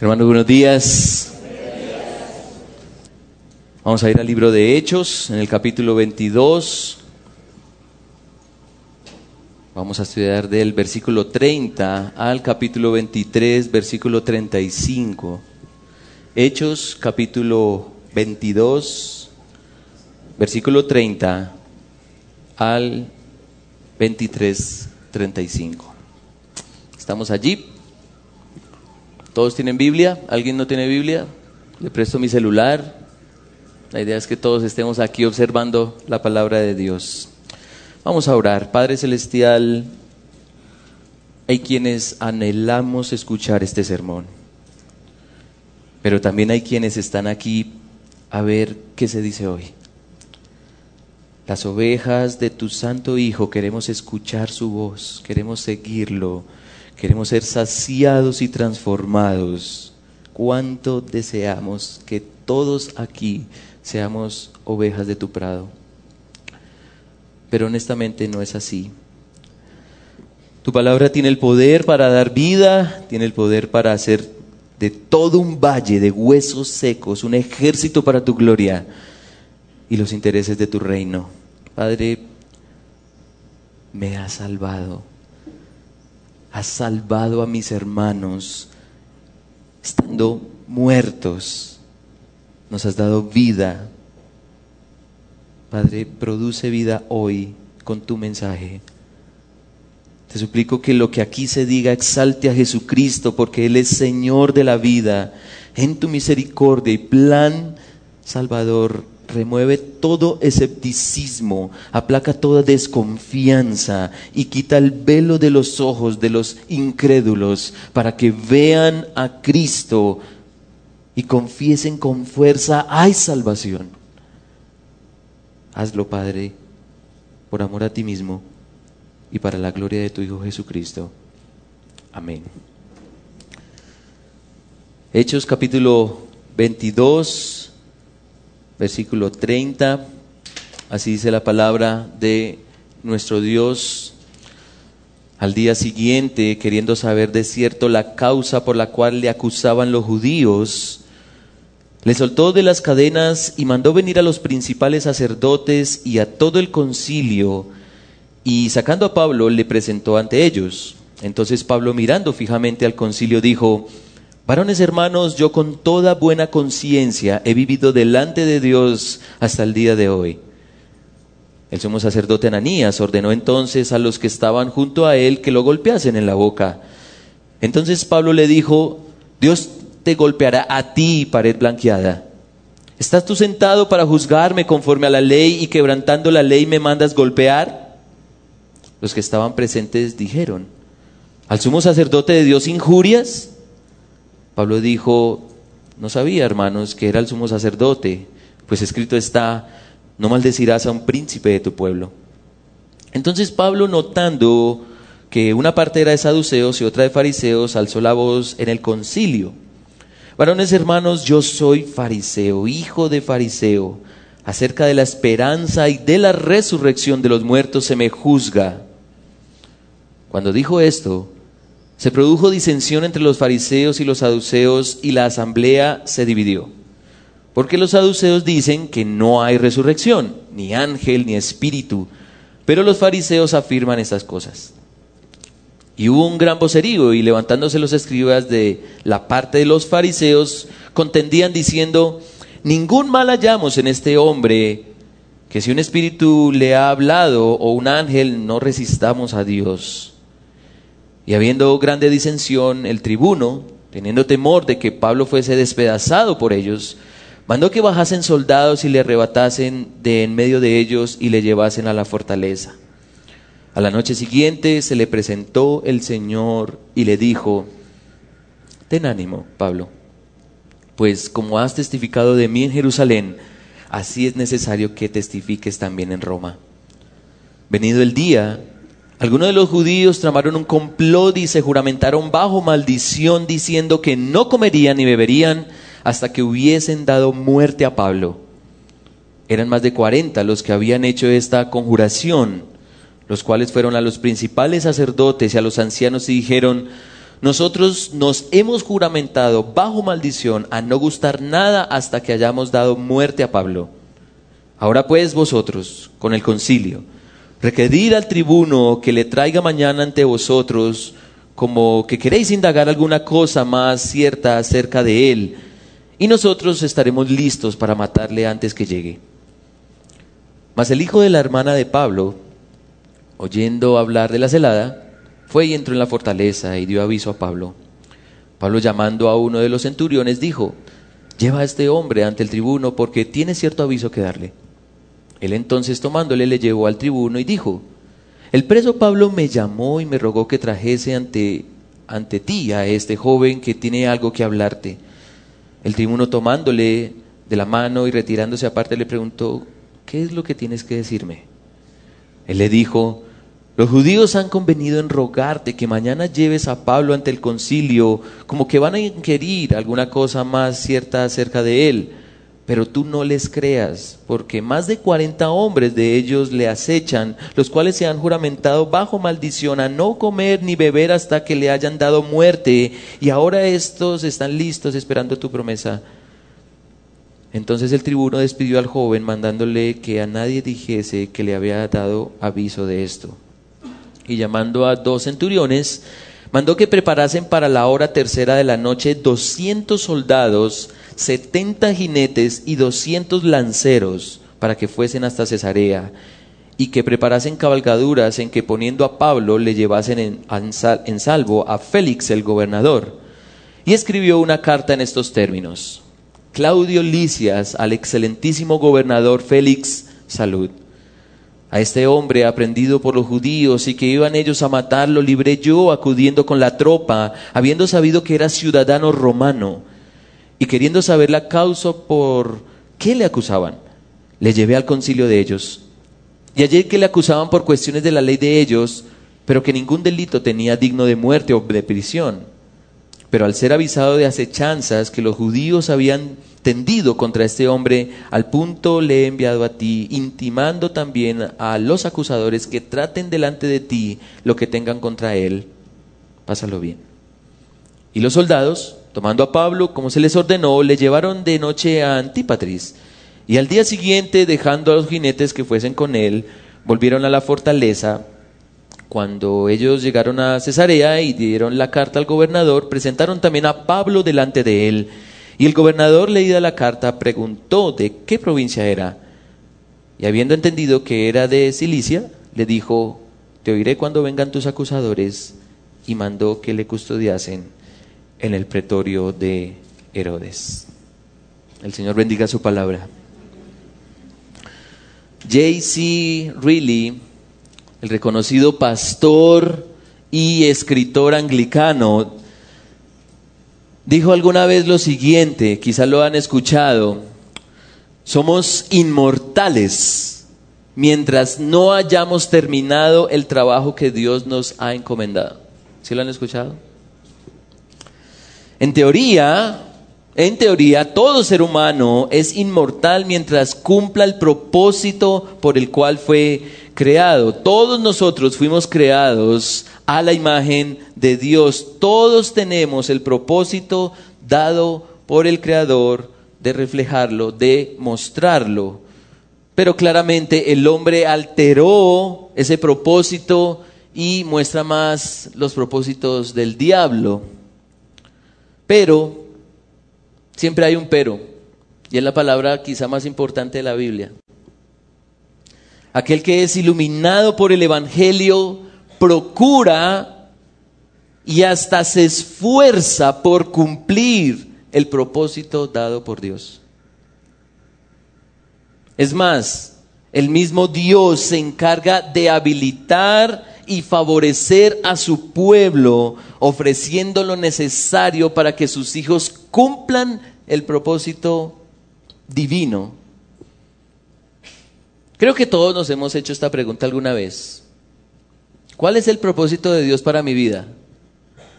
Hermanos, buenos días. Vamos a ir al libro de Hechos, en el capítulo 22. Vamos a estudiar del versículo 30 al capítulo 23, versículo 35. Hechos, capítulo 22, versículo 30 al 23, 35. Estamos allí. ¿Todos tienen Biblia? ¿Alguien no tiene Biblia? Le presto mi celular. La idea es que todos estemos aquí observando la palabra de Dios. Vamos a orar. Padre Celestial, hay quienes anhelamos escuchar este sermón, pero también hay quienes están aquí a ver qué se dice hoy. Las ovejas de tu Santo Hijo queremos escuchar su voz, queremos seguirlo Queremos ser saciados y transformados. ¿Cuánto deseamos que todos aquí seamos ovejas de tu prado? Pero honestamente no es así. Tu palabra tiene el poder para dar vida, tiene el poder para hacer de todo un valle de huesos secos un ejército para tu gloria y los intereses de tu reino. Padre, me has salvado has salvado a mis hermanos estando muertos. Nos has dado vida. Padre, produce vida hoy con tu mensaje. Te suplico que lo que aquí se diga exalte a Jesucristo porque Él es Señor de la vida. En tu misericordia y plan salvador remueve todo escepticismo, aplaca toda desconfianza y quita el velo de los ojos de los incrédulos para que vean a Cristo y confiesen con fuerza, hay salvación. Hazlo, Padre, por amor a ti mismo y para la gloria de tu Hijo Jesucristo. Amén. Hechos capítulo 22 versículo 30. Así dice la palabra de nuestro Dios. Al día siguiente, queriendo saber de cierto la causa por la cual le acusaban los judíos, le soltó de las cadenas y mandó venir a los principales sacerdotes y a todo el concilio, y sacando a Pablo le presentó ante ellos. Entonces Pablo mirando fijamente al concilio dijo, Varones hermanos, yo con toda buena conciencia he vivido delante de Dios hasta el día de hoy. El sumo sacerdote Ananías ordenó entonces a los que estaban junto a él que lo golpeasen en la boca. Entonces Pablo le dijo, Dios te golpeará a ti, pared blanqueada. ¿Estás tú sentado para juzgarme conforme a la ley y quebrantando la ley me mandas golpear? Los que estaban presentes dijeron, ¿al sumo sacerdote de Dios injurias? Pablo dijo, no sabía, hermanos, que era el sumo sacerdote, pues escrito está, no maldecirás a un príncipe de tu pueblo. Entonces Pablo, notando que una parte era de saduceos y otra de fariseos, alzó la voz en el concilio. Varones hermanos, yo soy fariseo, hijo de fariseo. Acerca de la esperanza y de la resurrección de los muertos se me juzga. Cuando dijo esto, se produjo disensión entre los fariseos y los saduceos y la asamblea se dividió. Porque los saduceos dicen que no hay resurrección, ni ángel, ni espíritu, pero los fariseos afirman estas cosas. Y hubo un gran vocerío y levantándose los escribas de la parte de los fariseos, contendían diciendo, ningún mal hallamos en este hombre, que si un espíritu le ha hablado o un ángel, no resistamos a Dios. Y habiendo grande disensión, el tribuno, teniendo temor de que Pablo fuese despedazado por ellos, mandó que bajasen soldados y le arrebatasen de en medio de ellos y le llevasen a la fortaleza. A la noche siguiente se le presentó el Señor y le dijo, Ten ánimo, Pablo, pues como has testificado de mí en Jerusalén, así es necesario que testifiques también en Roma. Venido el día, algunos de los judíos tramaron un complot y se juramentaron bajo maldición diciendo que no comerían ni beberían hasta que hubiesen dado muerte a Pablo. Eran más de cuarenta los que habían hecho esta conjuración, los cuales fueron a los principales sacerdotes y a los ancianos y dijeron, nosotros nos hemos juramentado bajo maldición a no gustar nada hasta que hayamos dado muerte a Pablo. Ahora pues vosotros, con el concilio, requerid al tribuno que le traiga mañana ante vosotros como que queréis indagar alguna cosa más cierta acerca de él, y nosotros estaremos listos para matarle antes que llegue. Mas el hijo de la hermana de Pablo, oyendo hablar de la celada, fue y entró en la fortaleza y dio aviso a Pablo. Pablo llamando a uno de los centuriones dijo, lleva a este hombre ante el tribuno porque tiene cierto aviso que darle. Él entonces tomándole le llevó al tribuno y dijo, el preso Pablo me llamó y me rogó que trajese ante, ante ti a este joven que tiene algo que hablarte. El tribuno tomándole de la mano y retirándose aparte le preguntó, ¿qué es lo que tienes que decirme? Él le dijo, los judíos han convenido en rogarte que mañana lleves a Pablo ante el concilio, como que van a inquirir alguna cosa más cierta acerca de él. Pero tú no les creas, porque más de cuarenta hombres de ellos le acechan, los cuales se han juramentado bajo maldición a no comer ni beber hasta que le hayan dado muerte, y ahora estos están listos esperando tu promesa. Entonces el tribuno despidió al joven, mandándole que a nadie dijese que le había dado aviso de esto y llamando a dos centuriones, mandó que preparasen para la hora tercera de la noche doscientos soldados, setenta jinetes y doscientos lanceros para que fuesen hasta Cesarea y que preparasen cabalgaduras en que poniendo a Pablo le llevasen en, en salvo a Félix el gobernador. Y escribió una carta en estos términos. Claudio Licias al excelentísimo gobernador Félix, salud. A este hombre aprendido por los judíos y que iban ellos a matarlo, libré yo acudiendo con la tropa, habiendo sabido que era ciudadano romano y queriendo saber la causa por qué le acusaban. Le llevé al concilio de ellos. Y ayer que le acusaban por cuestiones de la ley de ellos, pero que ningún delito tenía digno de muerte o de prisión. Pero al ser avisado de acechanzas que los judíos habían tendido contra este hombre, al punto le he enviado a ti, intimando también a los acusadores que traten delante de ti lo que tengan contra él. Pásalo bien. Y los soldados, tomando a Pablo, como se les ordenó, le llevaron de noche a Antípatris. Y al día siguiente, dejando a los jinetes que fuesen con él, volvieron a la fortaleza. Cuando ellos llegaron a Cesarea y dieron la carta al gobernador, presentaron también a Pablo delante de él y el gobernador, leída la carta, preguntó de qué provincia era. Y habiendo entendido que era de Cilicia, le dijo, te oiré cuando vengan tus acusadores, y mandó que le custodiasen en el pretorio de Herodes. El Señor bendiga su palabra. J.C. Reilly, el reconocido pastor y escritor anglicano, dijo alguna vez lo siguiente, quizás lo han escuchado, somos inmortales mientras no hayamos terminado el trabajo que Dios nos ha encomendado. ¿Sí lo han escuchado? En teoría, en teoría, todo ser humano es inmortal mientras cumpla el propósito por el cual fue creado. Todos nosotros fuimos creados a la imagen de Dios. Todos tenemos el propósito dado por el Creador de reflejarlo, de mostrarlo. Pero claramente el hombre alteró ese propósito y muestra más los propósitos del diablo. Pero, siempre hay un pero, y es la palabra quizá más importante de la Biblia. Aquel que es iluminado por el Evangelio procura y hasta se esfuerza por cumplir el propósito dado por Dios. Es más, el mismo Dios se encarga de habilitar y favorecer a su pueblo, ofreciendo lo necesario para que sus hijos cumplan el propósito divino. Creo que todos nos hemos hecho esta pregunta alguna vez. ¿Cuál es el propósito de Dios para mi vida?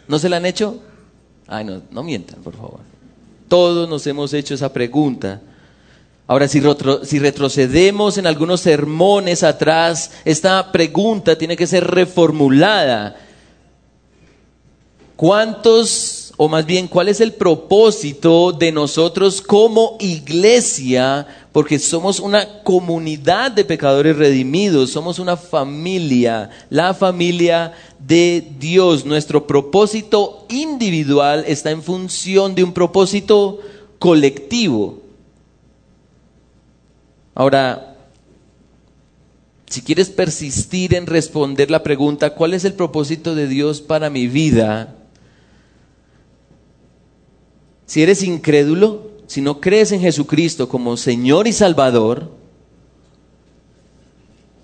¿No se la han hecho? Ay, no, no mientan, por favor. Todos nos hemos hecho esa pregunta. Ahora, si, retrocedemos en algunos sermones atrás, esta pregunta tiene que ser reformulada. ¿Cuántos, o más bien, cuál es el propósito de nosotros como iglesia? Porque somos una comunidad de pecadores redimidos, somos una familia, la familia de Dios. Nuestro propósito individual está en función de un propósito colectivo. Ahora, si quieres persistir en responder la pregunta, ¿cuál es el propósito de Dios para mi vida? Si eres incrédulo, si no crees en Jesucristo como Señor y Salvador,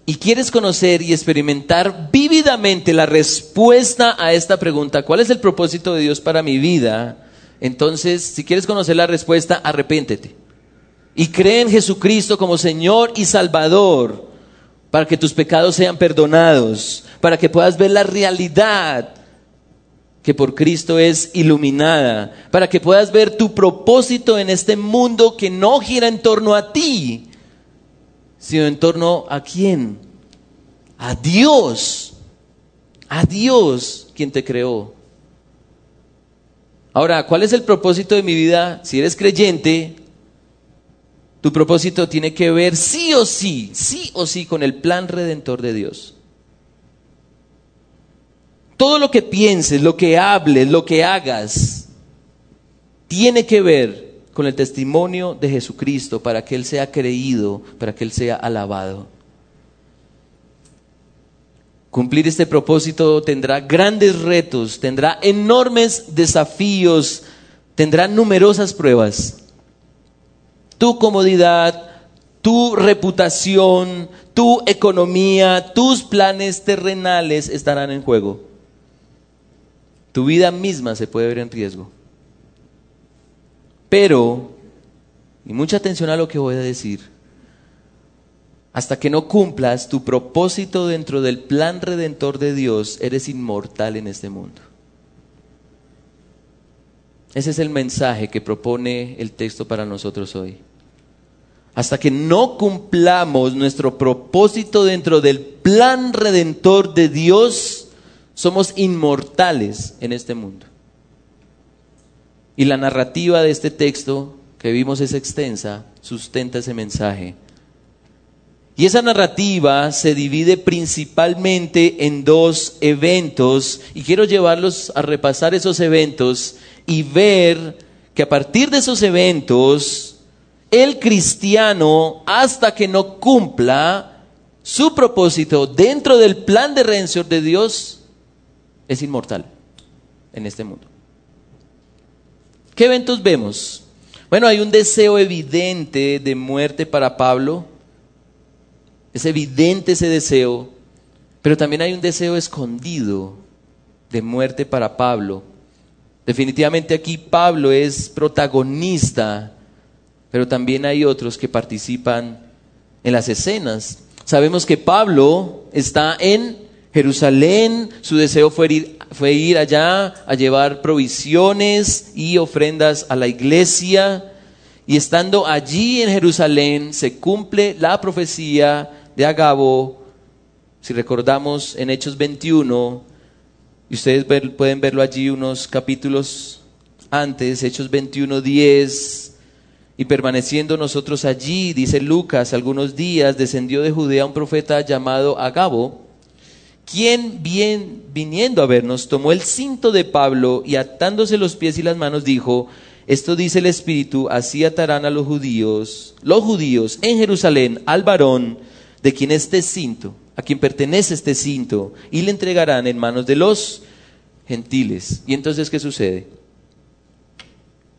y quieres conocer y experimentar vívidamente la respuesta a esta pregunta, ¿cuál es el propósito de Dios para mi vida? Entonces, si quieres conocer la respuesta, arrepéntete. Y cree en Jesucristo como Señor y Salvador, para que tus pecados sean perdonados, para que puedas ver la realidad que por Cristo es iluminada, para que puedas ver tu propósito en este mundo que no gira en torno a ti, sino en torno a quién? A Dios, a Dios quien te creó. Ahora, ¿cuál es el propósito de mi vida? Si eres creyente, tu propósito tiene que ver sí o sí, sí o sí con el plan redentor de Dios. Todo lo que pienses, lo que hables, lo que hagas, tiene que ver con el testimonio de Jesucristo para que Él sea creído, para que Él sea alabado. Cumplir este propósito tendrá grandes retos, tendrá enormes desafíos, tendrá numerosas pruebas. Tu comodidad, tu reputación, tu economía, tus planes terrenales estarán en juego. Tu vida misma se puede ver en riesgo. Pero, y mucha atención a lo que voy a decir, hasta que no cumplas tu propósito dentro del plan redentor de Dios, eres inmortal en este mundo. Ese es el mensaje que propone el texto para nosotros hoy. Hasta que no cumplamos nuestro propósito dentro del plan redentor de Dios, somos inmortales en este mundo. Y la narrativa de este texto que vimos es extensa, sustenta ese mensaje. Y esa narrativa se divide principalmente en dos eventos y quiero llevarlos a repasar esos eventos y ver que a partir de esos eventos el cristiano hasta que no cumpla su propósito dentro del plan de redención de Dios es inmortal en este mundo. ¿Qué eventos vemos? Bueno, hay un deseo evidente de muerte para Pablo. Es evidente ese deseo, pero también hay un deseo escondido de muerte para Pablo. Definitivamente aquí Pablo es protagonista, pero también hay otros que participan en las escenas. Sabemos que Pablo está en Jerusalén, su deseo fue ir, fue ir allá a llevar provisiones y ofrendas a la iglesia. Y estando allí en Jerusalén se cumple la profecía de Agabo. Si recordamos en Hechos 21, y ustedes pueden verlo allí unos capítulos antes, Hechos 21, 10. Y permaneciendo nosotros allí, dice Lucas, algunos días descendió de Judea un profeta llamado Agabo quien bien viniendo a vernos tomó el cinto de Pablo y atándose los pies y las manos dijo, esto dice el Espíritu, así atarán a los judíos, los judíos en Jerusalén al varón de quien este cinto, a quien pertenece este cinto, y le entregarán en manos de los gentiles. ¿Y entonces qué sucede?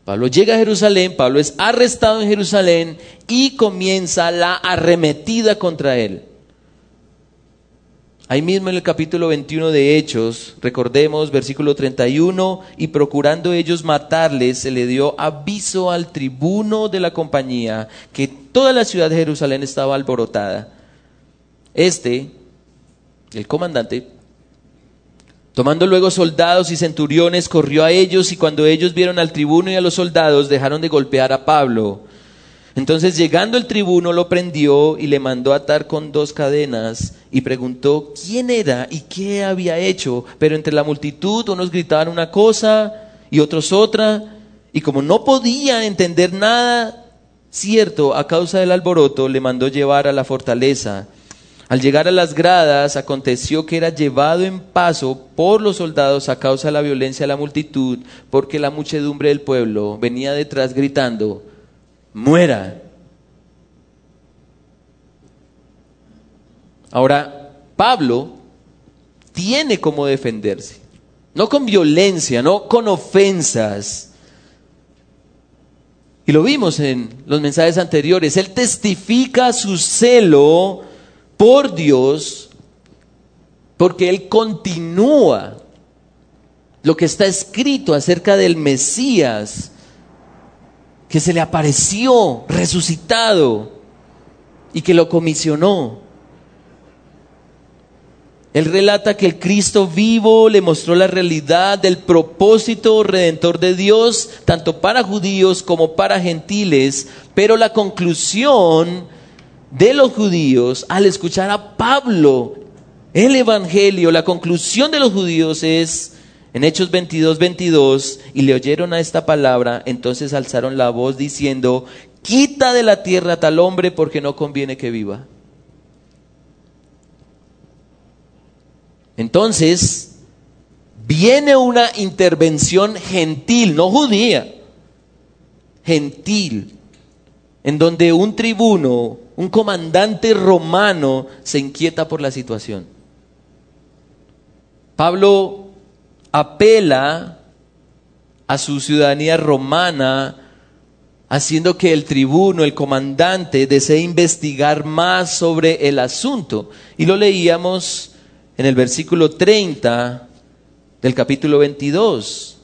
Pablo llega a Jerusalén, Pablo es arrestado en Jerusalén y comienza la arremetida contra él. Ahí mismo en el capítulo 21 de Hechos, recordemos versículo 31, y procurando ellos matarles, se le dio aviso al tribuno de la compañía que toda la ciudad de Jerusalén estaba alborotada. Este, el comandante, tomando luego soldados y centuriones, corrió a ellos y cuando ellos vieron al tribuno y a los soldados, dejaron de golpear a Pablo Entonces llegando el tribuno lo prendió y le mandó atar con dos cadenas y preguntó quién era y qué había hecho. Pero entre la multitud unos gritaban una cosa y otros otra. Y como no podía entender nada cierto a causa del alboroto, le mandó llevar a la fortaleza. Al llegar a las gradas, aconteció que era llevado en paso por los soldados a causa de la violencia de la multitud, porque la muchedumbre del pueblo venía detrás gritando, muera. Ahora, Pablo tiene como defenderse, no con violencia, no con ofensas. Y lo vimos en los mensajes anteriores, él testifica su celo por Dios, porque Él continúa lo que está escrito acerca del Mesías, que se le apareció resucitado y que lo comisionó. Él relata que el Cristo vivo le mostró la realidad del propósito redentor de Dios, tanto para judíos como para gentiles, pero la conclusión de los judíos al escuchar a Pablo el Evangelio, la conclusión de los judíos es en Hechos 22, 22, y le oyeron a esta palabra, entonces alzaron la voz diciendo, quita de la tierra tal hombre porque no conviene que viva. Entonces, viene una intervención gentil, no judía, gentil, en donde un tribuno, un comandante romano se inquieta por la situación. Pablo apela a su ciudadanía romana, haciendo que el tribuno, el comandante, desee investigar más sobre el asunto. Y lo leíamos en el versículo 30 del capítulo 22.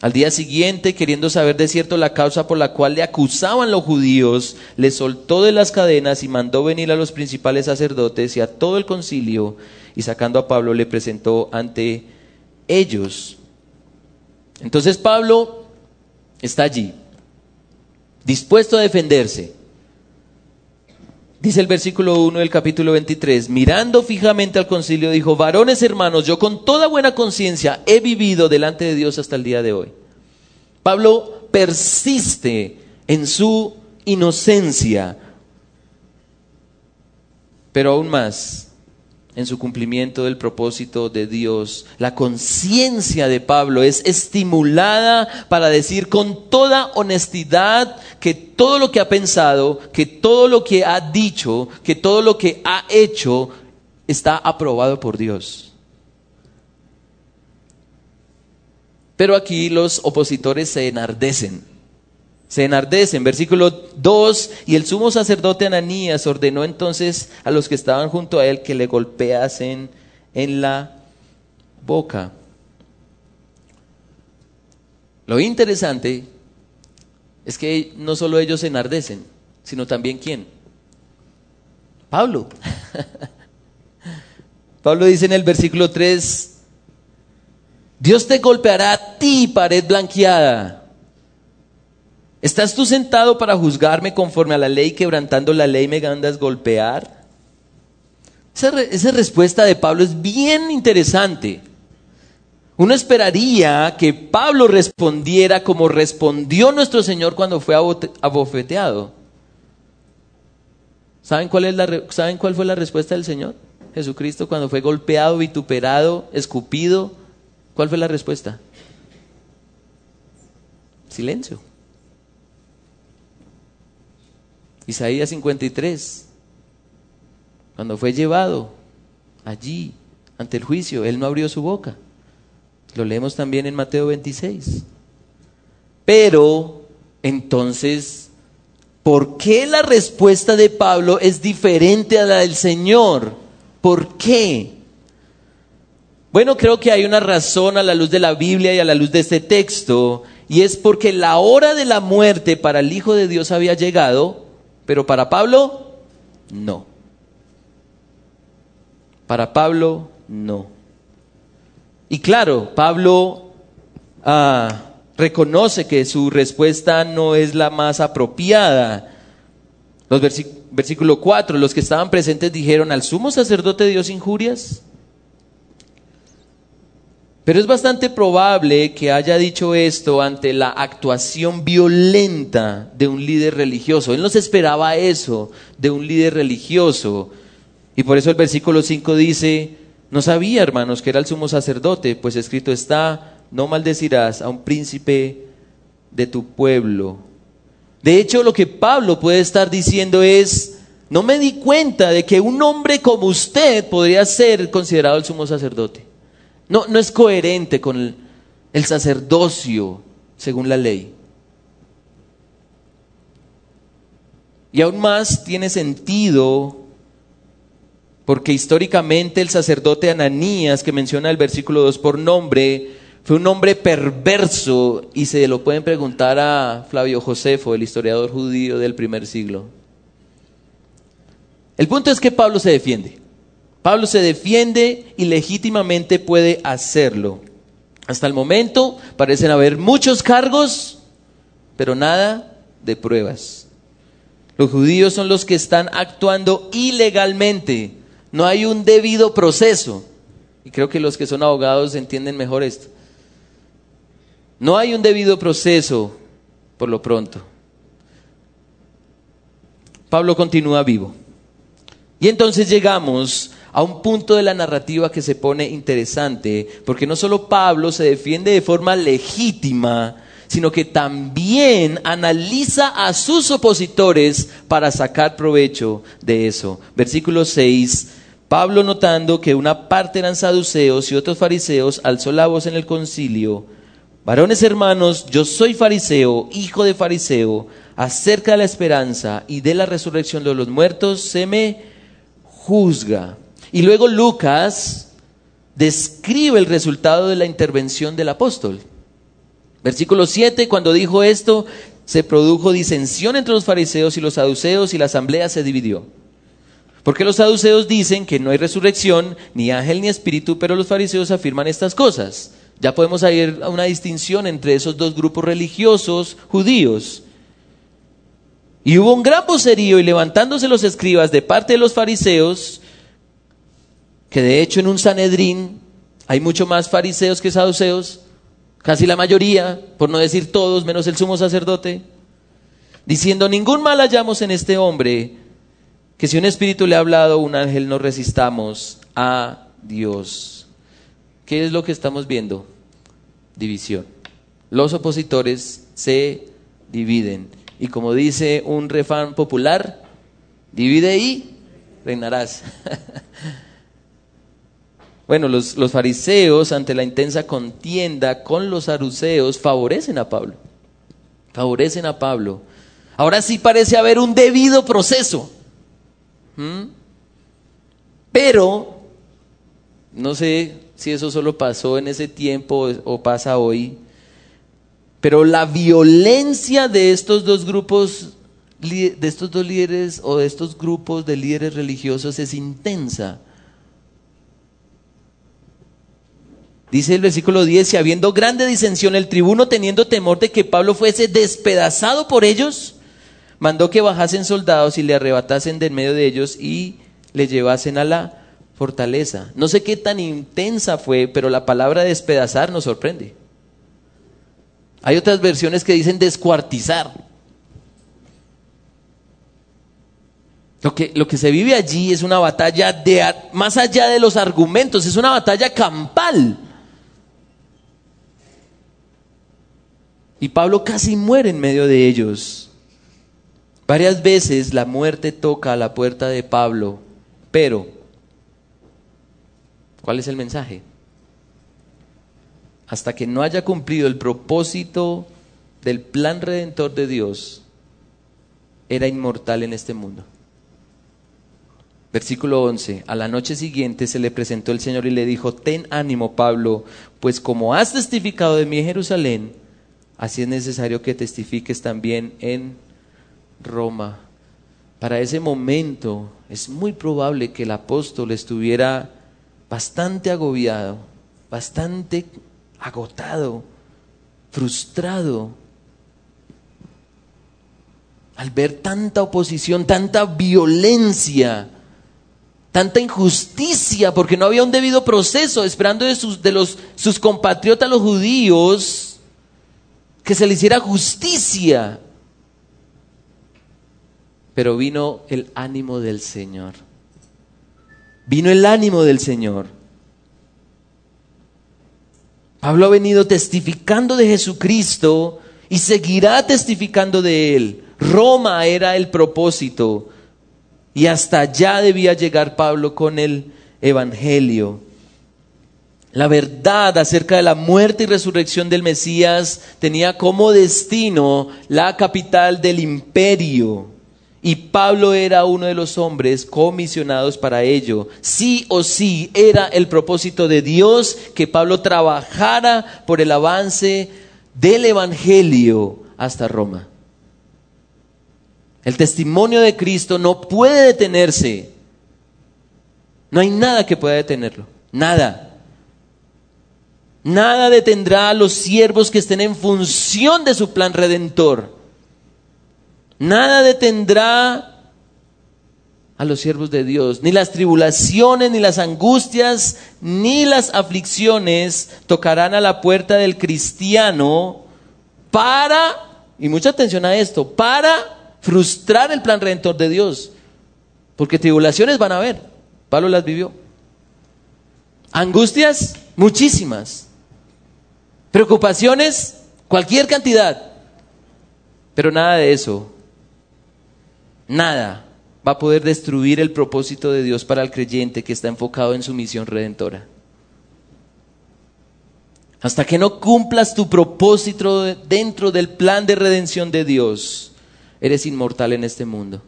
Al día siguiente, queriendo saber de cierto la causa por la cual le acusaban los judíos, le soltó de las cadenas y mandó venir a los principales sacerdotes y a todo el concilio, y sacando a Pablo le presentó ante ellos. Entonces Pablo está allí, dispuesto a defenderse. Dice el versículo 1 del capítulo 23, mirando fijamente al concilio, dijo, varones hermanos, yo con toda buena conciencia he vivido delante de Dios hasta el día de hoy. Pablo persiste en su inocencia, pero aún más en su cumplimiento del propósito de Dios. La conciencia de Pablo es estimulada para decir con toda honestidad que todo lo que ha pensado, que todo lo que ha dicho, que todo lo que ha hecho está aprobado por Dios. Pero aquí los opositores se enardecen se enardecen. Versículo 2, y el sumo sacerdote Ananías ordenó entonces a los que estaban junto a él que le golpeasen en la boca. Lo interesante es que no solo ellos se enardecen, sino también quién. Pablo. Pablo dice en el versículo 3, Dios te golpeará a ti, pared blanqueada. ¿Estás tú sentado para juzgarme conforme a la ley, quebrantando la ley me andas golpear? Esa, respuesta de Pablo es bien interesante. Uno esperaría que Pablo respondiera como respondió nuestro Señor cuando fue abofeteado. ¿Saben cuál, ¿Saben cuál fue la respuesta del Señor? Jesucristo cuando fue golpeado, vituperado, escupido. ¿Cuál fue la respuesta? Silencio. Isaías 53, cuando fue llevado allí ante el juicio, él no abrió su boca. Lo leemos también en Mateo 26. Pero entonces, ¿por qué la respuesta de Pablo es diferente a la del Señor? ¿Por qué? Bueno, creo que hay una razón a la luz de la Biblia y a la luz de este texto, y es porque la hora de la muerte para el Hijo de Dios había llegado pero para Pablo, no. Para Pablo, no. Y claro, Pablo ah, reconoce que su respuesta no es la más apropiada, Los versículo 4, los que estaban presentes dijeron, ¿al sumo sacerdote Dios injurias? Pero es bastante probable que haya dicho esto ante la actuación violenta de un líder religioso. Él no se esperaba eso de un líder religioso. Y por eso el versículo 5 dice, no sabía, hermanos, que era el sumo sacerdote, pues escrito está, no maldecirás a un príncipe de tu pueblo. De hecho, lo que Pablo puede estar diciendo es, no me di cuenta de que un hombre como usted podría ser considerado el sumo sacerdote. No, no es coherente con el, el sacerdocio según la ley. Y aún más tiene sentido porque históricamente el sacerdote Ananías, que menciona el versículo 2 por nombre, fue un hombre perverso y se lo pueden preguntar a Flavio Josefo, el historiador judío del primer siglo. El punto es que Pablo se defiende. Pablo se defiende y legítimamente puede hacerlo. Hasta el momento parecen haber muchos cargos, pero nada de pruebas. Los judíos son los que están actuando ilegalmente. No hay un debido proceso. Y creo que los que son abogados entienden mejor esto. No hay un debido proceso por lo pronto. Pablo continúa vivo. Y entonces llegamos a un punto de la narrativa que se pone interesante, porque no solo Pablo se defiende de forma legítima, sino que también analiza a sus opositores para sacar provecho de eso. Versículo 6, Pablo notando que una parte eran saduceos y otros fariseos, alzó la voz en el concilio, varones hermanos, yo soy fariseo, hijo de fariseo, acerca de la esperanza y de la resurrección de los muertos, se me juzga. Y luego Lucas describe el resultado de la intervención del apóstol. Versículo 7, cuando dijo esto, se produjo disensión entre los fariseos y los saduceos y la asamblea se dividió. Porque los saduceos dicen que no hay resurrección, ni ángel ni espíritu, pero los fariseos afirman estas cosas. Ya podemos ir a una distinción entre esos dos grupos religiosos judíos. Y hubo un gran vocerío y levantándose los escribas de parte de los fariseos, que de hecho en un Sanedrín hay mucho más fariseos que saduceos, casi la mayoría, por no decir todos, menos el sumo sacerdote, diciendo, ningún mal hallamos en este hombre, que si un espíritu le ha hablado, un ángel no resistamos a Dios. ¿Qué es lo que estamos viendo? División. Los opositores se dividen. Y como dice un refán popular, divide y reinarás. Bueno, los, fariseos, ante la intensa contienda con los saduceos, favorecen a Pablo. Favorecen a Pablo. Ahora sí parece haber un debido proceso. ¿Mm? Pero, no sé si eso solo pasó en ese tiempo o pasa hoy, pero la violencia de estos dos grupos, de estos dos líderes o de estos grupos de líderes religiosos es intensa. Dice el versículo 10, y habiendo grande disensión, el tribuno teniendo temor de que Pablo fuese despedazado por ellos, mandó que bajasen soldados y le arrebatasen de en medio de ellos y le llevasen a la fortaleza. No sé qué tan intensa fue, pero la palabra despedazar nos sorprende. Hay otras versiones que dicen descuartizar. Lo que, lo que se vive allí es una batalla de, más allá de los argumentos, es una batalla campal. Y Pablo casi muere en medio de ellos. Varias veces la muerte toca a la puerta de Pablo, pero ¿cuál es el mensaje? Hasta que no haya cumplido el propósito del plan redentor de Dios, era inmortal en este mundo. Versículo 11. A la noche siguiente se le presentó el Señor y le dijo, ten ánimo, Pablo, pues como has testificado de mí en Jerusalén, Así es necesario que testifiques también en Roma. Para ese momento es muy probable que el apóstol estuviera bastante agobiado, bastante agotado, frustrado. al ver tanta oposición, tanta violencia, tanta injusticia, porque no había un debido proceso, esperando de sus, de los, sus compatriotas los judíos que se le hiciera justicia. Pero vino el ánimo del Señor. Vino el ánimo del Señor. Pablo ha venido testificando de Jesucristo y seguirá testificando de él. Roma era el propósito y hasta allá debía llegar Pablo con el Evangelio. La verdad acerca de la muerte y resurrección del Mesías tenía como destino la capital del imperio. Y Pablo era uno de los hombres comisionados para ello. Sí o sí era el propósito de Dios que Pablo trabajara por el avance del Evangelio hasta Roma. El testimonio de Cristo no puede detenerse. No hay nada que pueda detenerlo. Nada. Nada detendrá a los siervos que estén en función de su plan redentor. Nada detendrá a los siervos de Dios. Ni las tribulaciones, ni las angustias, ni las aflicciones tocarán a la puerta del cristiano para, y mucha atención a esto, para frustrar el plan redentor de Dios. Porque tribulaciones van a haber. Pablo las vivió. Angustias, muchísimas. Preocupaciones, cualquier cantidad. Pero nada de eso, nada va a poder destruir el propósito de Dios para el creyente que está enfocado en su misión redentora. Hasta que no cumplas tu propósito dentro del plan de redención de Dios, eres inmortal en este mundo.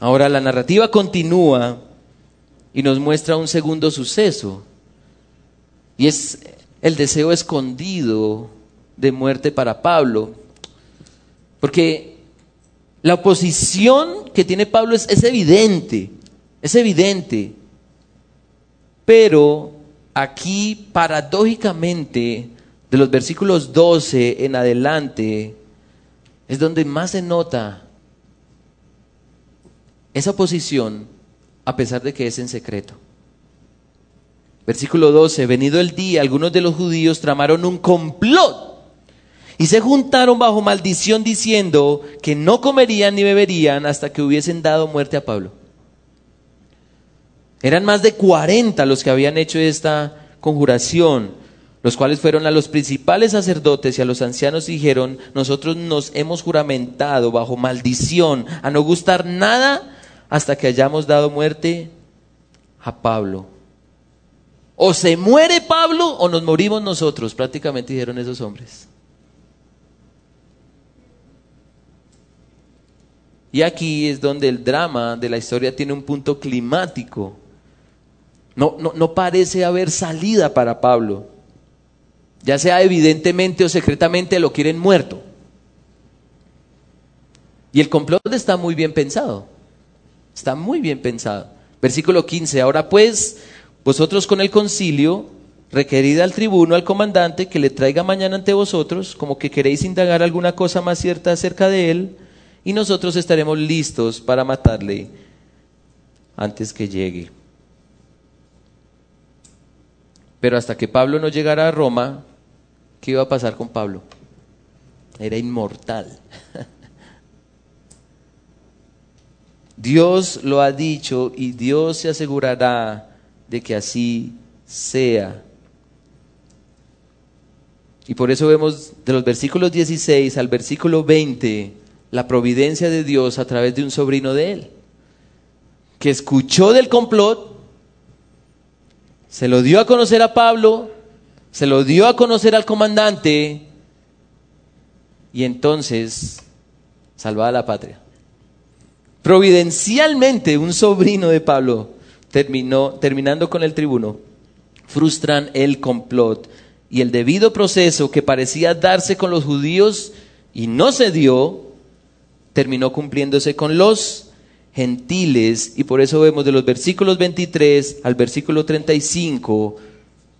Ahora la narrativa continúa y nos muestra un segundo suceso. Y es el deseo escondido de muerte para Pablo. Porque la oposición que tiene Pablo es, evidente, es evidente. Pero aquí paradójicamente de los versículos 12 en adelante, es donde más se nota esa posición a pesar de que es en secreto. Versículo 12, venido el día, algunos de los judíos tramaron un complot y se juntaron bajo maldición diciendo que no comerían ni beberían hasta que hubiesen dado muerte a Pablo. Eran más de 40 los que habían hecho esta conjuración los cuales fueron a los principales sacerdotes y a los ancianos y dijeron, nosotros nos hemos juramentado bajo maldición a no gustar nada hasta que hayamos dado muerte a Pablo. O se muere Pablo o nos morimos nosotros, prácticamente dijeron esos hombres. Y aquí es donde el drama de la historia tiene un punto climático. No, no, no parece haber salida para Pablo ya sea evidentemente o secretamente, lo quieren muerto. Y el complot está muy bien pensado. Está muy bien pensado. Versículo 15. Ahora pues, vosotros con el concilio, requerid al tribuno, al comandante, que le traiga mañana ante vosotros, como que queréis indagar alguna cosa más cierta acerca de él, y nosotros estaremos listos para matarle antes que llegue. Pero hasta que Pablo no llegara a Roma, ¿Qué iba a pasar con Pablo? Era inmortal. Dios lo ha dicho y Dios se asegurará de que así sea. Y por eso vemos de los versículos 16 al versículo 20 la providencia de Dios a través de un sobrino de él, que escuchó del complot, se lo dio a conocer a Pablo, se lo dio a conocer al comandante y entonces salvaba la patria. Providencialmente, un sobrino de Pablo terminó, terminando con el tribuno, frustran el complot y el debido proceso que parecía darse con los judíos y no se dio, terminó cumpliéndose con los gentiles y por eso vemos de los versículos 23 al versículo 35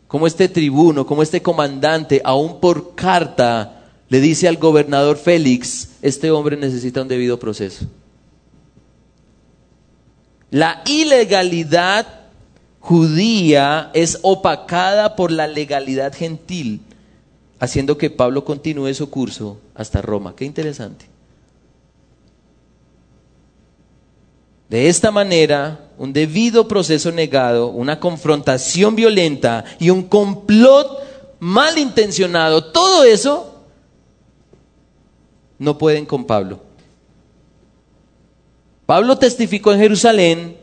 como este tribuno, como este comandante, aún por carta, le dice al gobernador Félix, este hombre necesita un debido proceso. La ilegalidad judía es opacada por la legalidad gentil, haciendo que Pablo continúe su curso hasta Roma. Qué interesante. De esta manera, un debido proceso negado, una confrontación violenta y un complot malintencionado, todo eso no pueden con Pablo. Pablo testificó en Jerusalén,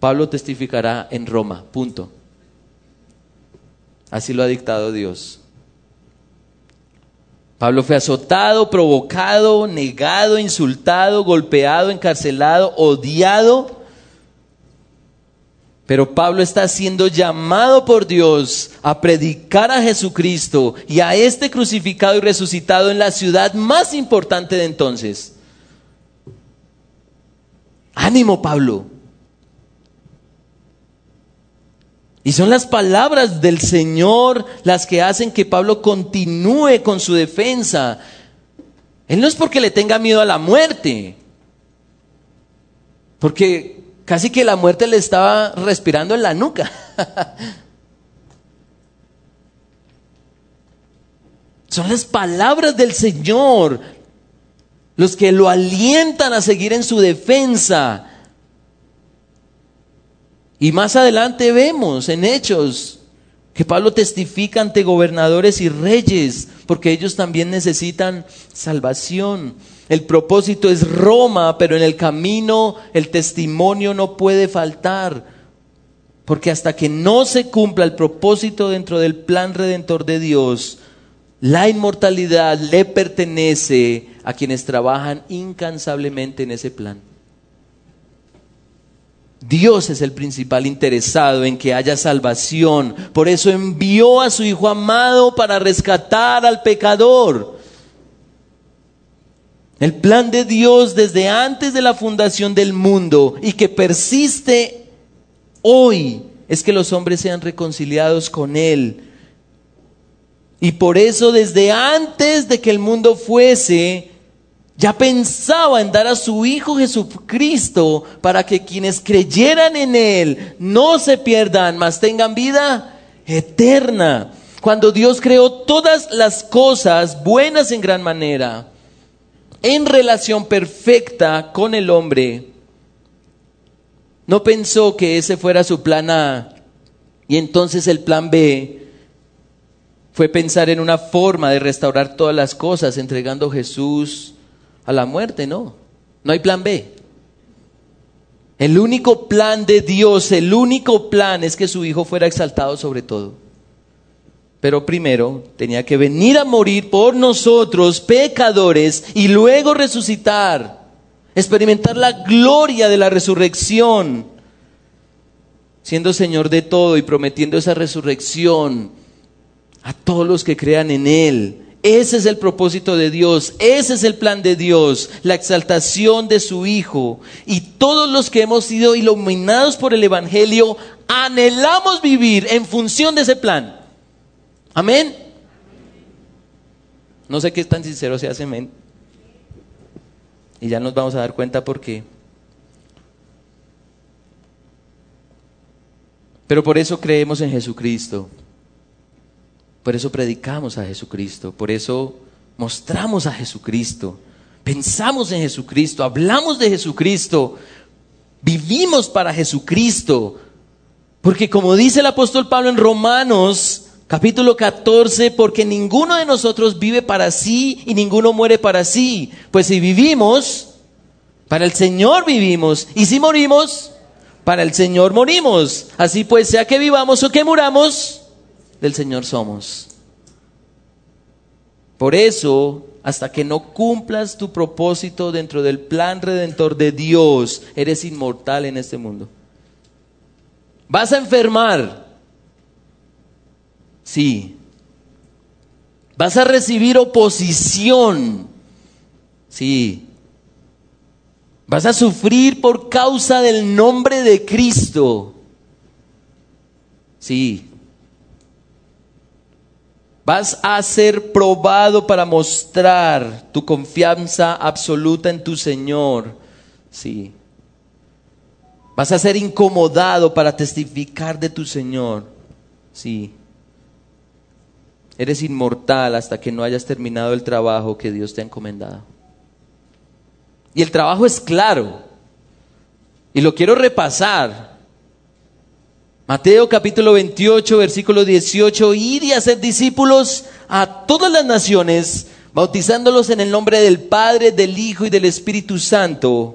Pablo testificará en Roma, punto. Así lo ha dictado Dios. Pablo fue azotado, provocado, negado, insultado, golpeado, encarcelado, odiado. Pero Pablo está siendo llamado por Dios a predicar a Jesucristo y a este crucificado y resucitado en la ciudad más importante de entonces. Ánimo, Pablo. Y son las palabras del Señor las que hacen que Pablo continúe con su defensa. Él no es porque le tenga miedo a la muerte, porque casi que la muerte le estaba respirando en la nuca. Son las palabras del Señor los que lo alientan a seguir en su defensa. Y más adelante vemos en Hechos que Pablo testifica ante gobernadores y reyes, porque ellos también necesitan salvación. El propósito es Roma, pero en el camino el testimonio no puede faltar, porque hasta que no se cumpla el propósito dentro del plan redentor de Dios, la inmortalidad le pertenece a quienes trabajan incansablemente en ese plan. Dios es el principal interesado en que haya salvación. Por eso envió a su Hijo amado para rescatar al pecador. El plan de Dios desde antes de la fundación del mundo y que persiste hoy es que los hombres sean reconciliados con Él. Y por eso desde antes de que el mundo fuese, ya pensaba en dar a su Hijo Jesucristo para que quienes creyeran en Él no se pierdan, mas tengan vida eterna. Cuando Dios creó todas las cosas buenas en gran manera, en relación perfecta con el hombre, no pensó que ese fuera su plan A y entonces el plan B fue pensar en una forma de restaurar todas las cosas entregando a Jesús a la muerte, no. No hay plan B. El único plan de Dios, el único plan es que su Hijo fuera exaltado sobre todo. Pero primero tenía que venir a morir por nosotros, pecadores, y luego resucitar, experimentar la gloria de la resurrección, siendo Señor de todo y prometiendo esa resurrección a todos los que crean en Él. Ese es el propósito de Dios, ese es el plan de Dios, la exaltación de su Hijo. Y todos los que hemos sido iluminados por el Evangelio, anhelamos vivir en función de ese plan. Amén. No sé qué tan sincero se hace, amén. Y ya nos vamos a dar cuenta por qué. Pero por eso creemos en Jesucristo. Por eso predicamos a Jesucristo, por eso mostramos a Jesucristo, pensamos en Jesucristo, hablamos de Jesucristo, vivimos para Jesucristo. Porque como dice el apóstol Pablo en Romanos capítulo 14, porque ninguno de nosotros vive para sí y ninguno muere para sí. Pues si vivimos, para el Señor vivimos. Y si morimos, para el Señor morimos. Así pues, sea que vivamos o que muramos, del Señor somos. Por eso, hasta que no cumplas tu propósito dentro del plan redentor de Dios, eres inmortal en este mundo. ¿Vas a enfermar? Sí. ¿Vas a recibir oposición? Sí. ¿Vas a sufrir por causa del nombre de Cristo? Sí. Vas a ser probado para mostrar tu confianza absoluta en tu Señor. Sí. Vas a ser incomodado para testificar de tu Señor. Sí. Eres inmortal hasta que no hayas terminado el trabajo que Dios te ha encomendado. Y el trabajo es claro. Y lo quiero repasar Mateo capítulo 28, versículo 18, ir y hacer discípulos a todas las naciones, bautizándolos en el nombre del Padre, del Hijo y del Espíritu Santo,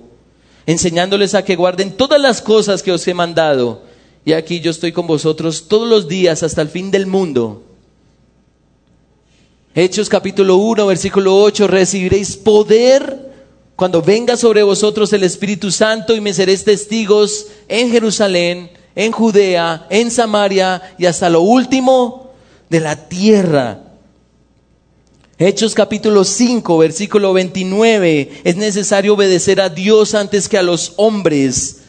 enseñándoles a que guarden todas las cosas que os he mandado. Y aquí yo estoy con vosotros todos los días hasta el fin del mundo. Hechos capítulo 1, versículo 8, recibiréis poder cuando venga sobre vosotros el Espíritu Santo y me seréis testigos en Jerusalén en Judea, en Samaria y hasta lo último de la tierra. Hechos capítulo 5, versículo 29. Es necesario obedecer a Dios antes que a los hombres.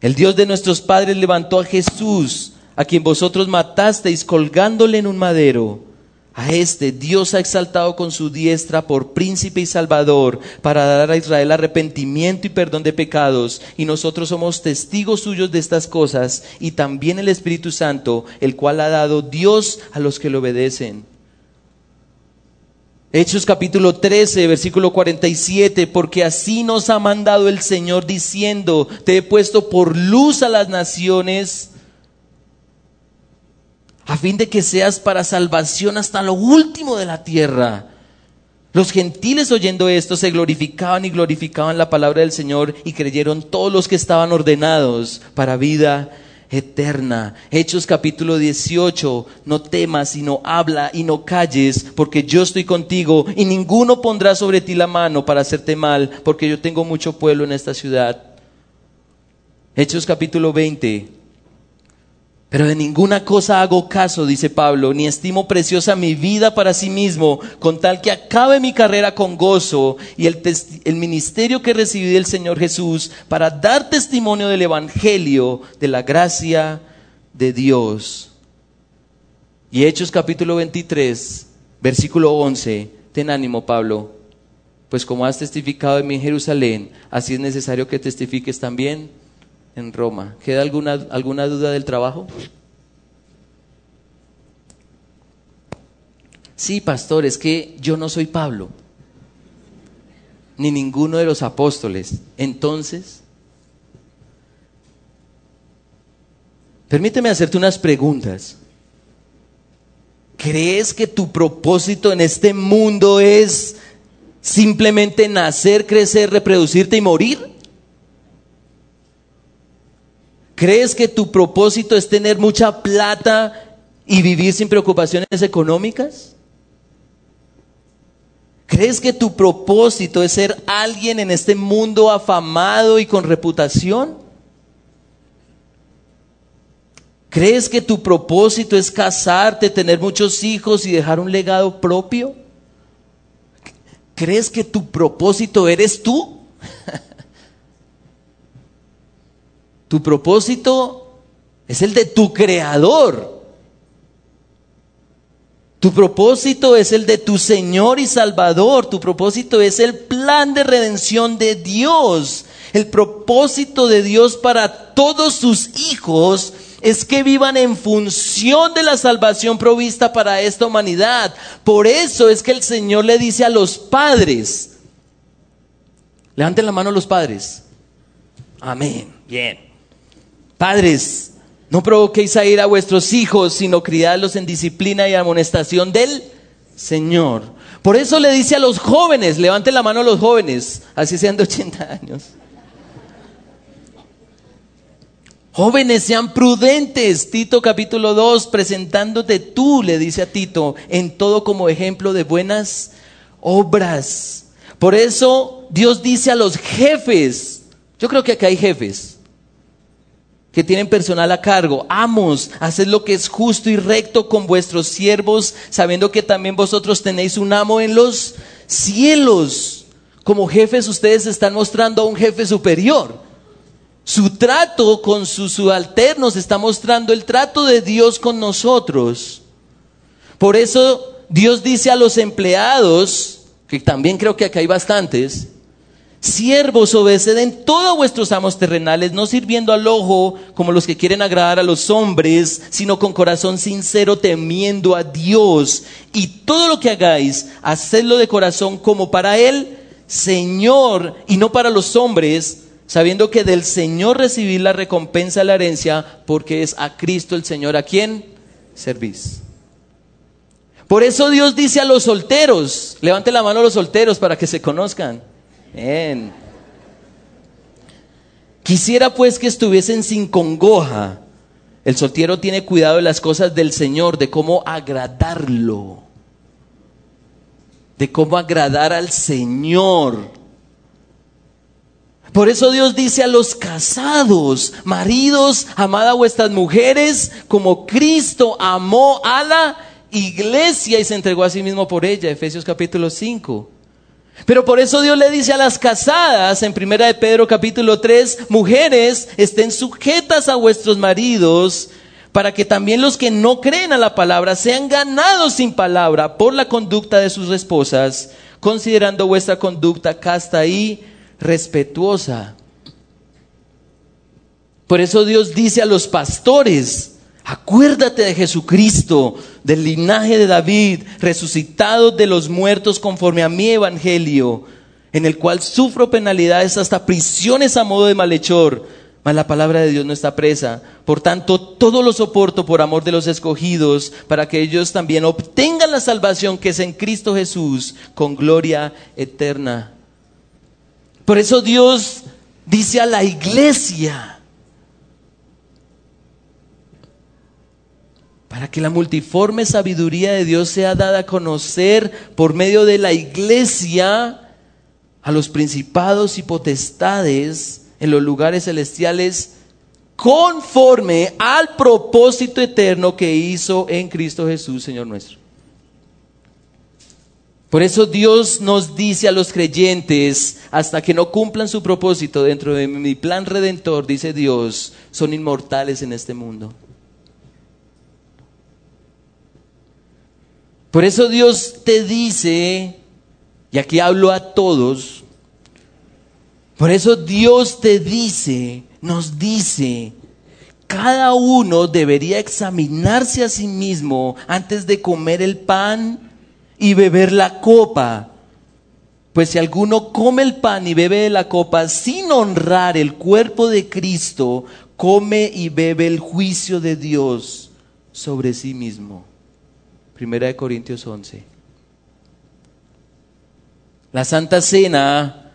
El Dios de nuestros padres levantó a Jesús, a quien vosotros matasteis colgándole en un madero. A este Dios ha exaltado con su diestra por príncipe y salvador para dar a Israel arrepentimiento y perdón de pecados. Y nosotros somos testigos suyos de estas cosas y también el Espíritu Santo, el cual ha dado Dios a los que le obedecen. Hechos capítulo 13, versículo 47, porque así nos ha mandado el Señor diciendo, te he puesto por luz a las naciones a fin de que seas para salvación hasta lo último de la tierra. Los gentiles oyendo esto se glorificaban y glorificaban la palabra del Señor y creyeron todos los que estaban ordenados para vida eterna. Hechos capítulo 18, no temas, sino habla y no calles, porque yo estoy contigo y ninguno pondrá sobre ti la mano para hacerte mal, porque yo tengo mucho pueblo en esta ciudad. Hechos capítulo 20, pero de ninguna cosa hago caso, dice Pablo, ni estimo preciosa mi vida para sí mismo, con tal que acabe mi carrera con gozo y el, el, ministerio que recibí del Señor Jesús para dar testimonio del Evangelio, de la gracia de Dios. Y Hechos capítulo 23, versículo 11, ten ánimo Pablo, pues como has testificado en mí en Jerusalén, así es necesario que testifiques también en Roma. ¿Queda alguna, alguna duda del trabajo? Sí, pastor, es que yo no soy Pablo, ni ninguno de los apóstoles. Entonces, permíteme hacerte unas preguntas. ¿Crees que tu propósito en este mundo es simplemente nacer, crecer, reproducirte y morir? ¿Crees que tu propósito es tener mucha plata y vivir sin preocupaciones económicas? ¿Crees que tu propósito es ser alguien en este mundo afamado y con reputación? ¿Crees que tu propósito es casarte, tener muchos hijos y dejar un legado propio? ¿Crees que tu propósito eres tú? Tu propósito es el de tu creador. Tu propósito es el de tu Señor y Salvador. Tu propósito es el plan de redención de Dios. El propósito de Dios para todos sus hijos es que vivan en función de la salvación provista para esta humanidad. Por eso es que el Señor le dice a los padres, levanten la mano los padres. Amén. Bien. Padres, no provoquéis a ir a vuestros hijos, sino criadlos en disciplina y amonestación del Señor. Por eso le dice a los jóvenes, levanten la mano a los jóvenes, así sean de 80 años. Jóvenes, sean prudentes. Tito capítulo 2, presentándote tú, le dice a Tito, en todo como ejemplo de buenas obras. Por eso Dios dice a los jefes, yo creo que acá hay jefes, que tienen personal a cargo. Amos, haced lo que es justo y recto con vuestros siervos, sabiendo que también vosotros tenéis un amo en los cielos. Como jefes ustedes están mostrando a un jefe superior. Su trato con sus subalternos está mostrando el trato de Dios con nosotros. Por eso Dios dice a los empleados, que también creo que acá hay bastantes, Siervos, obedeced todos vuestros amos terrenales, no sirviendo al ojo como los que quieren agradar a los hombres, sino con corazón sincero, temiendo a Dios. Y todo lo que hagáis, hacedlo de corazón como para Él, Señor, y no para los hombres, sabiendo que del Señor recibir la recompensa la herencia, porque es a Cristo el Señor a quien servís. Por eso Dios dice a los solteros, levante la mano a los solteros para que se conozcan. Quisiera pues que estuviesen sin congoja. El soltero tiene cuidado de las cosas del Señor, de cómo agradarlo, de cómo agradar al Señor. Por eso Dios dice a los casados, maridos, amad a vuestras mujeres como Cristo amó a la iglesia y se entregó a sí mismo por ella. Efesios capítulo 5. Pero por eso Dios le dice a las casadas en primera de Pedro capítulo 3, mujeres, estén sujetas a vuestros maridos, para que también los que no creen a la palabra sean ganados sin palabra por la conducta de sus esposas, considerando vuestra conducta casta y respetuosa. Por eso Dios dice a los pastores, Acuérdate de Jesucristo, del linaje de David, resucitado de los muertos conforme a mi evangelio, en el cual sufro penalidades hasta prisiones a modo de malhechor, mas la palabra de Dios no está presa. Por tanto, todo lo soporto por amor de los escogidos, para que ellos también obtengan la salvación que es en Cristo Jesús, con gloria eterna. Por eso Dios dice a la iglesia, para que la multiforme sabiduría de Dios sea dada a conocer por medio de la iglesia a los principados y potestades en los lugares celestiales conforme al propósito eterno que hizo en Cristo Jesús, Señor nuestro. Por eso Dios nos dice a los creyentes, hasta que no cumplan su propósito dentro de mi plan redentor, dice Dios, son inmortales en este mundo. Por eso Dios te dice, y aquí hablo a todos, por eso Dios te dice, nos dice, cada uno debería examinarse a sí mismo antes de comer el pan y beber la copa. Pues si alguno come el pan y bebe la copa sin honrar el cuerpo de Cristo, come y bebe el juicio de Dios sobre sí mismo. Primera de Corintios 11. La Santa Cena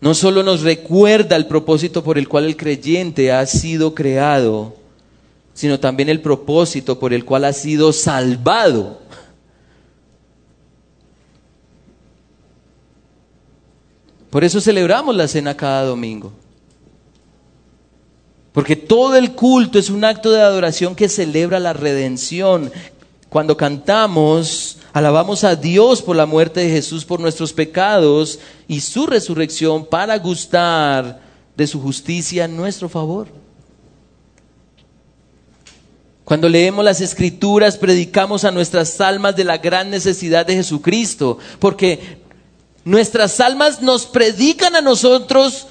no solo nos recuerda el propósito por el cual el creyente ha sido creado, sino también el propósito por el cual ha sido salvado. Por eso celebramos la cena cada domingo. Porque todo el culto es un acto de adoración que celebra la redención, cuando cantamos, alabamos a Dios por la muerte de Jesús por nuestros pecados y su resurrección para gustar de su justicia en nuestro favor. Cuando leemos las escrituras, predicamos a nuestras almas de la gran necesidad de Jesucristo, porque nuestras almas nos predican a nosotros,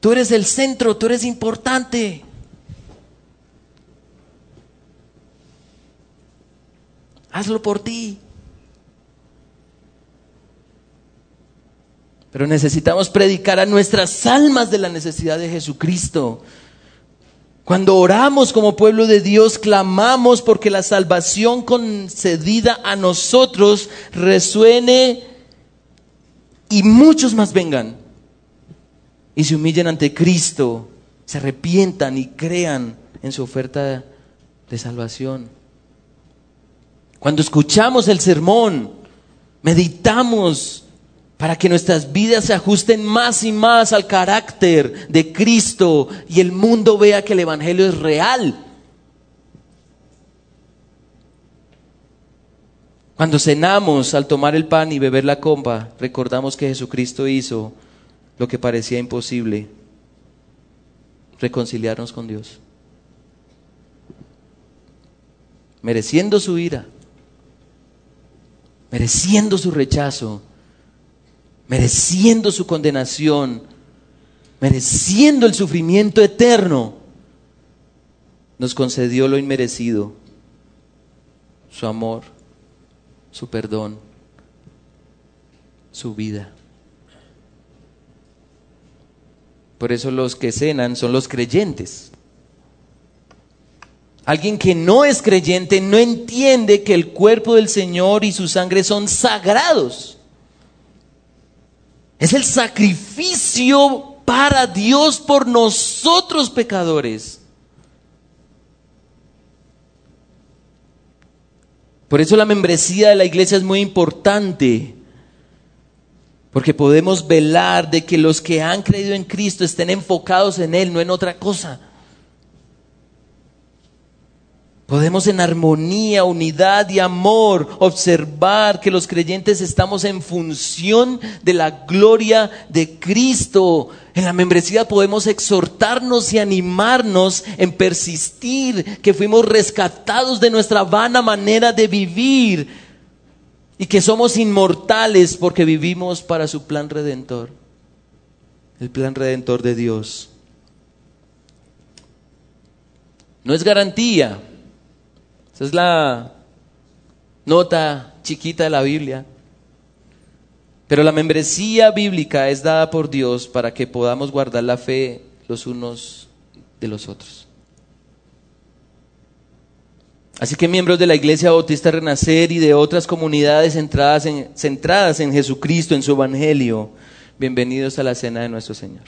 tú eres el centro, tú eres importante. Hazlo por ti. Pero necesitamos predicar a nuestras almas de la necesidad de Jesucristo. Cuando oramos como pueblo de Dios, clamamos porque la salvación concedida a nosotros resuene y muchos más vengan y se humillen ante Cristo, se arrepientan y crean en su oferta de salvación. Cuando escuchamos el sermón, meditamos para que nuestras vidas se ajusten más y más al carácter de Cristo y el mundo vea que el Evangelio es real. Cuando cenamos al tomar el pan y beber la copa, recordamos que Jesucristo hizo lo que parecía imposible, reconciliarnos con Dios. mereciendo su ira, mereciendo su rechazo, mereciendo su condenación, mereciendo el sufrimiento eterno, nos concedió lo inmerecido, su amor, su perdón, su vida. Por eso los que cenan son los creyentes. Alguien que no es creyente no entiende que el cuerpo del Señor y su sangre son sagrados. Es el sacrificio para Dios por nosotros pecadores. Por eso la membresía de la iglesia es muy importante. Porque podemos velar de que los que han creído en Cristo estén enfocados en Él, no en otra cosa. Podemos en armonía, unidad y amor observar que los creyentes estamos en función de la gloria de Cristo. En la membresía podemos exhortarnos y animarnos en persistir, que fuimos rescatados de nuestra vana manera de vivir y que somos inmortales porque vivimos para su plan redentor, el plan redentor de Dios. No es garantía esa es la nota chiquita de la Biblia. Pero la membresía bíblica es dada por Dios para que podamos guardar la fe los unos de los otros. Así que miembros de la Iglesia Bautista Renacer y de otras comunidades centradas en, centradas en Jesucristo, en su Evangelio, bienvenidos a la cena de nuestro Señor.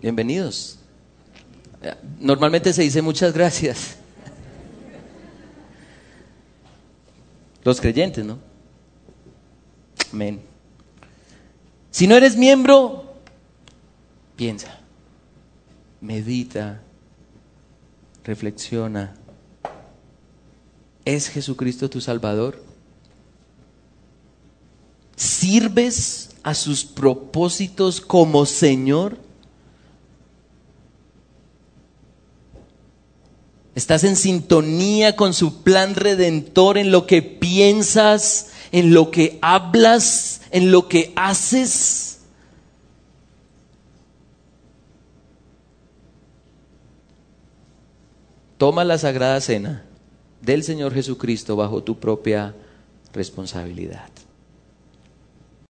Bienvenidos. Normalmente se dice muchas gracias. Los creyentes, ¿no? Amén. Si no eres miembro, piensa, medita, reflexiona. ¿Es Jesucristo tu Salvador? ¿Sirves a sus propósitos como Señor? Estás en sintonía con su plan redentor en lo que piensas, en lo que hablas, en lo que haces. Toma la sagrada cena del Señor Jesucristo bajo tu propia responsabilidad.